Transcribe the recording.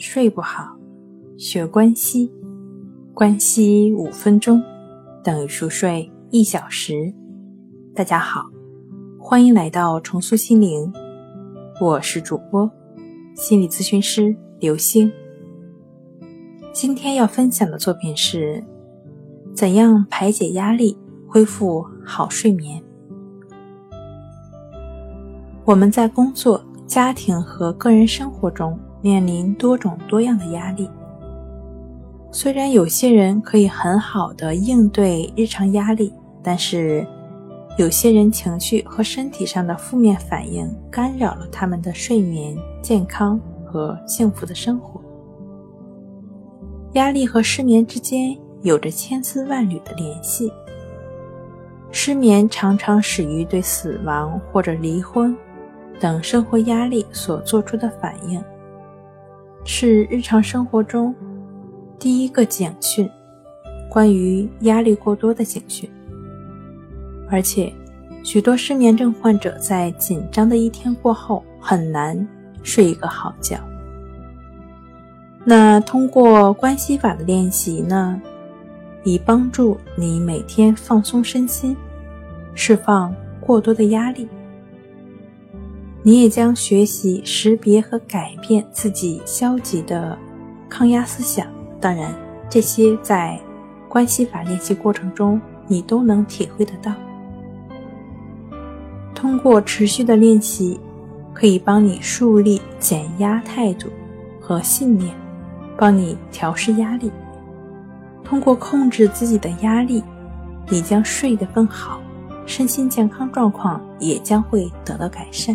睡不好，学关西，关西五分钟等于熟睡一小时。大家好，欢迎来到重塑心灵，我是主播心理咨询师刘星。今天要分享的作品是：怎样排解压力，恢复好睡眠。我们在工作、家庭和个人生活中面临多种多样的压力。虽然有些人可以很好的应对日常压力，但是有些人情绪和身体上的负面反应干扰了他们的睡眠、健康和幸福的生活。压力和失眠之间有着千丝万缕的联系。失眠常常始于对死亡或者离婚。等生活压力所做出的反应，是日常生活中第一个警讯，关于压力过多的警讯。而且，许多失眠症患者在紧张的一天过后很难睡一个好觉。那通过关系法的练习呢，以帮助你每天放松身心，释放过多的压力。你也将学习识别和改变自己消极的抗压思想。当然，这些在关系法练习过程中你都能体会得到。通过持续的练习，可以帮你树立减压态度和信念，帮你调试压力。通过控制自己的压力，你将睡得更好，身心健康状况也将会得到改善。